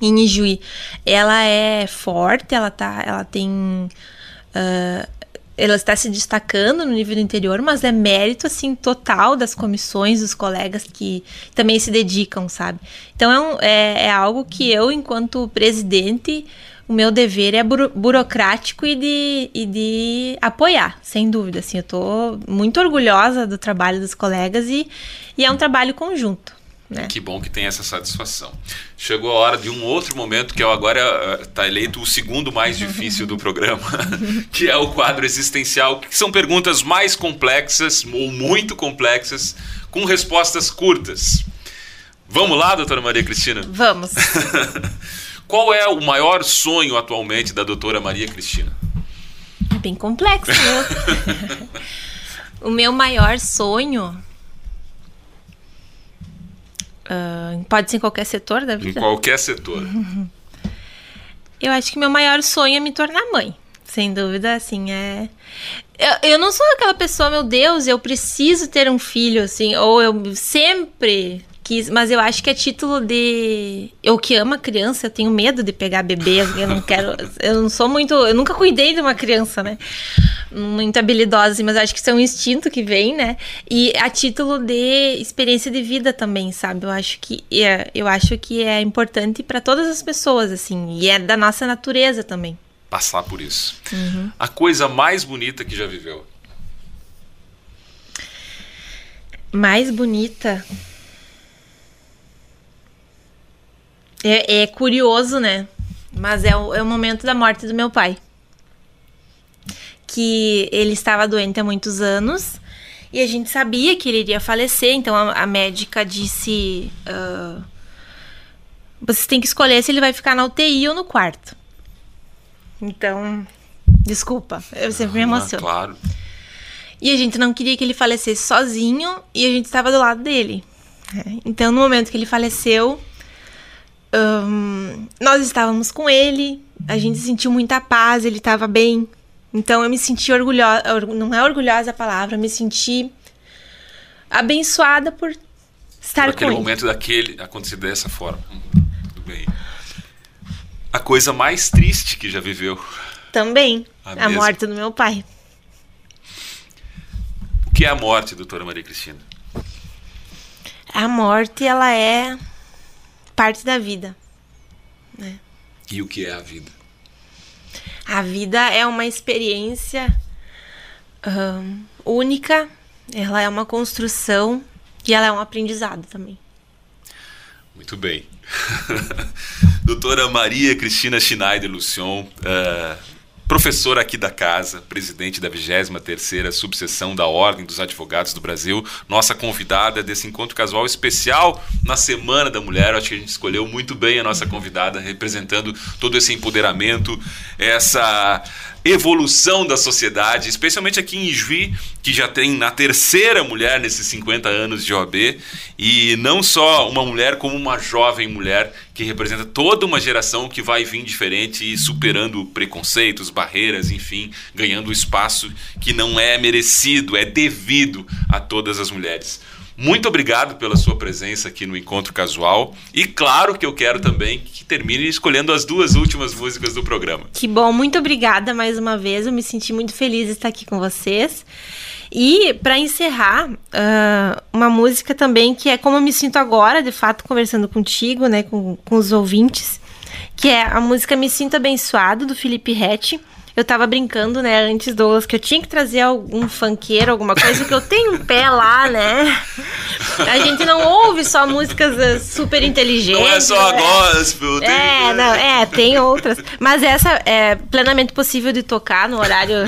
em Ijuí, ela é forte, ela tá, ela tem uh, ela está se destacando no nível do interior, mas é mérito assim total das comissões, dos colegas que também se dedicam, sabe? Então é, um, é, é algo que eu, enquanto presidente, o meu dever é buro burocrático e de, e de apoiar, sem dúvida. Assim, eu estou muito orgulhosa do trabalho dos colegas e, e é um trabalho conjunto. Né? Que bom que tem essa satisfação. Chegou a hora de um outro momento que eu agora está eh, eleito o segundo mais difícil do programa, que é o quadro existencial, que são perguntas mais complexas ou muito complexas com respostas curtas. Vamos lá, doutora Maria Cristina? Vamos. Qual é o maior sonho atualmente da doutora Maria Cristina? É bem complexo, né? o meu maior sonho. Ah, pode ser em qualquer setor da Em vida? qualquer setor. Eu acho que meu maior sonho é me tornar mãe. Sem dúvida, assim, é. Eu, eu não sou aquela pessoa, meu Deus, eu preciso ter um filho, assim, ou eu sempre quis, mas eu acho que é título de. Eu que amo a criança, eu tenho medo de pegar bebê, eu não quero. Eu não sou muito. Eu nunca cuidei de uma criança, né? Muito habilidosa, assim, mas eu acho que isso é um instinto que vem, né? E a título de experiência de vida também, sabe? Eu acho que é, eu acho que é importante para todas as pessoas, assim, e é da nossa natureza também. Passar por isso. A coisa mais bonita que já viveu. mais bonita. É, é curioso, né? Mas é o, é o momento da morte do meu pai. Que ele estava doente há muitos anos e a gente sabia que ele iria falecer, então a, a médica disse: ah, Você tem que escolher se ele vai ficar na UTI ou no quarto. Então, desculpa, eu sempre me Ah, emociono. claro. E a gente não queria que ele falecesse sozinho e a gente estava do lado dele. É, Então, no momento que ele faleceu, ahn, nós estávamos com ele, a gente sentiu muita paz, ele estava bem. Então, eu me senti orgulhosa, não é orgulhosa a palavra, eu me senti abençoada por estar com Naquele ele. momento daquele acontecer dessa forma. Hum, Tudo bem. A coisa mais triste que já viveu. Também, A a, morte do meu pai. O que é a morte, doutora Maria Cristina? A morte, ela é parte da vida. E o que é a vida? A vida é uma experiência ahn, única, ela é uma construção e ela é um aprendizado também. Muito bem. Doutora Maria Cristina Schneider Lucion, eh, professora aqui da casa, presidente da 23ª subseção da Ordem dos Advogados do Brasil, nossa convidada desse encontro casual especial na Semana da Mulher. Acho que a gente escolheu muito bem a nossa convidada, representando todo esse empoderamento, essa evolução da sociedade, especialmente aqui em Juí, que já tem na terceira mulher nesses 50 anos de OAB, e não só uma mulher, como uma jovem mulher que representa toda uma geração que vai vir diferente e superando preconceitos, barreiras, enfim, ganhando o espaço que não é merecido, é devido a todas as mulheres. Muito obrigado pela sua presença aqui no Encontro Casual. E claro que eu quero também que termine escolhendo as duas últimas músicas do programa. Que bom, muito obrigada mais uma vez. Eu me senti muito feliz de estar aqui com vocês. E para encerrar, ah, uma música também que é como eu me sinto agora, de fato, conversando contigo, né, com, com os ouvintes, que é a música Me Sinto Abençoado, do Felipe Rett. Eu tava brincando, né, antes, Douglas, que eu tinha que trazer algum funkeiro, alguma coisa, que eu tenho um pé lá, né? A gente não ouve só músicas eh, super inteligentes. Não é só né? gospel, tem... É, não, é, tem outras. Mas essa é plenamente possível de tocar no horário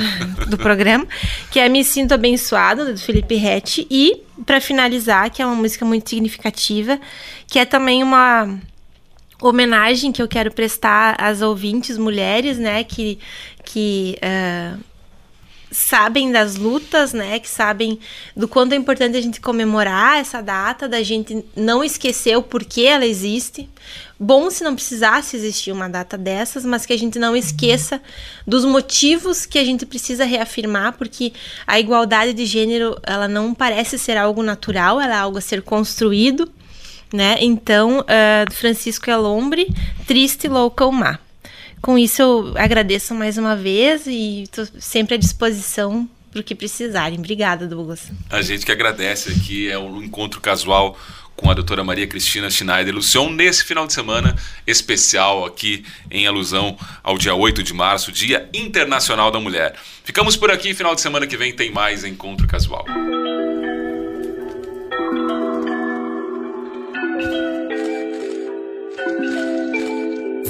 do programa, que é Me Sinto Abençoado, do Felipe Rett. E, pra finalizar, que é uma música muito significativa, que é também uma homenagem que eu quero prestar às ouvintes mulheres, né, que, que ah, sabem das lutas, né, que sabem do quanto é importante a gente comemorar essa data, da gente não esquecer o porquê ela existe. Bom se não precisasse existir uma data dessas, mas que a gente não esqueça dos motivos que a gente precisa reafirmar, porque a igualdade de gênero, ela não parece ser algo natural, ela é algo a ser construído né? Então, ah, Francisco Elombre, Triste Louca ou Má. Com isso, eu agradeço mais uma vez e estou sempre à disposição para o que precisarem. Obrigada, Douglas. A gente que agradece aqui, é um encontro casual com a doutora Maria Cristina Schneider Lucion nesse final de semana especial aqui em alusão ao dia 8 de março, Dia Internacional da Mulher. Ficamos por aqui, final de semana que vem tem mais encontro casual.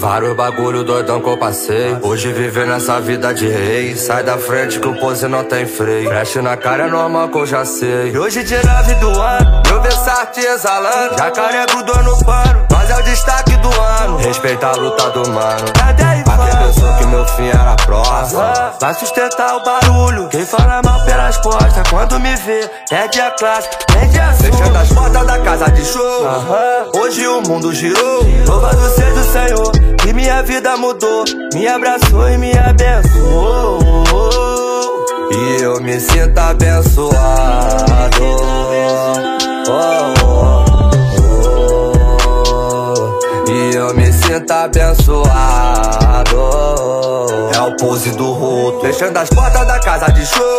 Vários bagulho doidão que eu passei. Hoje viver nessa vida de rei. Sai da frente que o pose não tem freio. Preste na cara é normal que eu já sei. Hoje de nove do ano, meu Versace exalando. Já carrego dor no pano, é o destaque do ano. Respeita a luta do mano. Pra quem pensou que meu fim era próximo, vai sustentar o barulho. Quem fala mal pelas costas, quando me vê, perde a classe, perde a Fechando as portas da casa de show. Hoje o mundo girou. Louvado seja o Senhor, que minha vida mudou. Me abraçou e me abençoou. E eu me sinto abençoado. Oh, oh, eu me sinto abençoado. É o pose do roto. Fechando as portas da casa de show.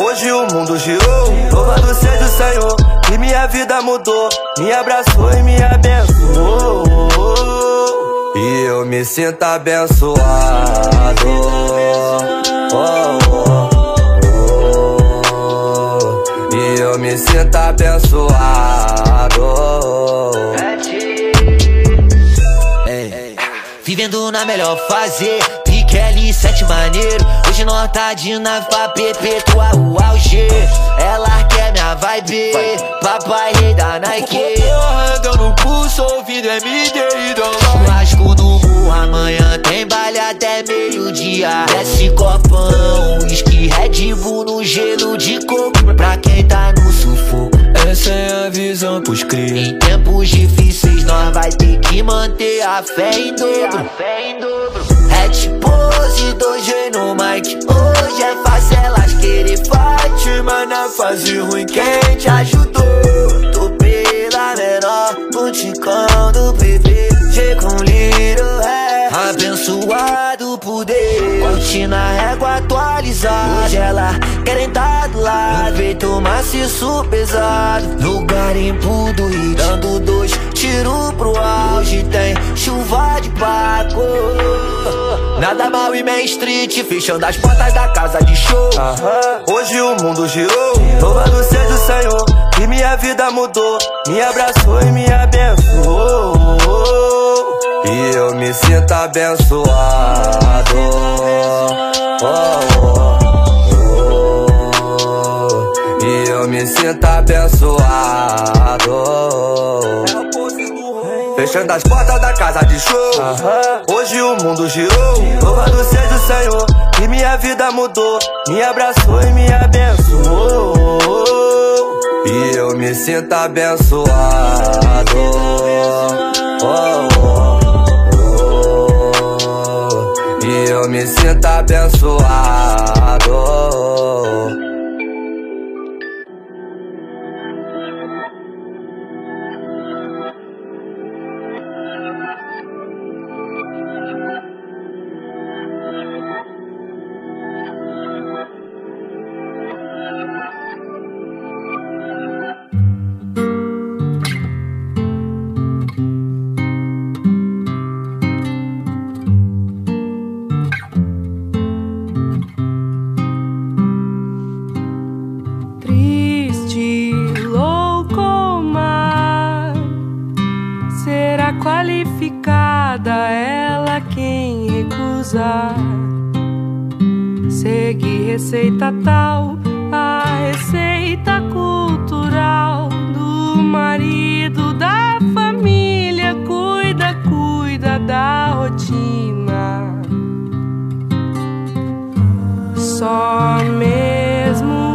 Hoje o mundo girou. Louvado seja o Senhor, que minha vida mudou. Me abraçou e me abençoou. E eu me sinto abençoado. Oh, oh, oh. E eu me sinto abençoado. Vivendo na melhor fase, Piquele sete maneiro. Hoje nós tá de nave pra perpetuar o auge. Ela quer minha vibe, papai rei da Nike. Anda no pulso, ouvindo MD e Churrasco no morro, amanhã tem baile até meio-dia. Desce copão, whisky Red Bull no gelo de coco. Pra quem tá no a visão pros cria. Em tempos difíceis, nós vai ter que manter a fé em dobro. Hat pose, 2G no mic. Hoje é fácil elas querer mas na fase ruim quem te ajudou? Tô pela menor, no ticão do bebê. G com little é abençoado por Deus. Na régua atualizada. Hoje ela querem tá do lado. No peito maciço pesado. No garimpo do Rio, dando dois tiro pro auge. Tem chuva de paco. Nada mal e Main Street, fechando as portas da casa de show. Hoje o mundo girou. Louvado seja o Senhor, que minha vida mudou. Me abraçou e me abençoou. E eu me sinto abençoado. Oh, oh, me sinto abençoado. Fechando as portas da casa de show. Hoje o mundo girou. Louvado seja o Senhor, que minha vida mudou. Me abraçou e me abençoou. E eu me sinto abençoado. Oh, oh, oh. E eu me sinto abençoado. Qualificada ela quem recusar. Segue receita tal, a receita cultural do marido da família. Cuida, cuida da rotina. Só mesmo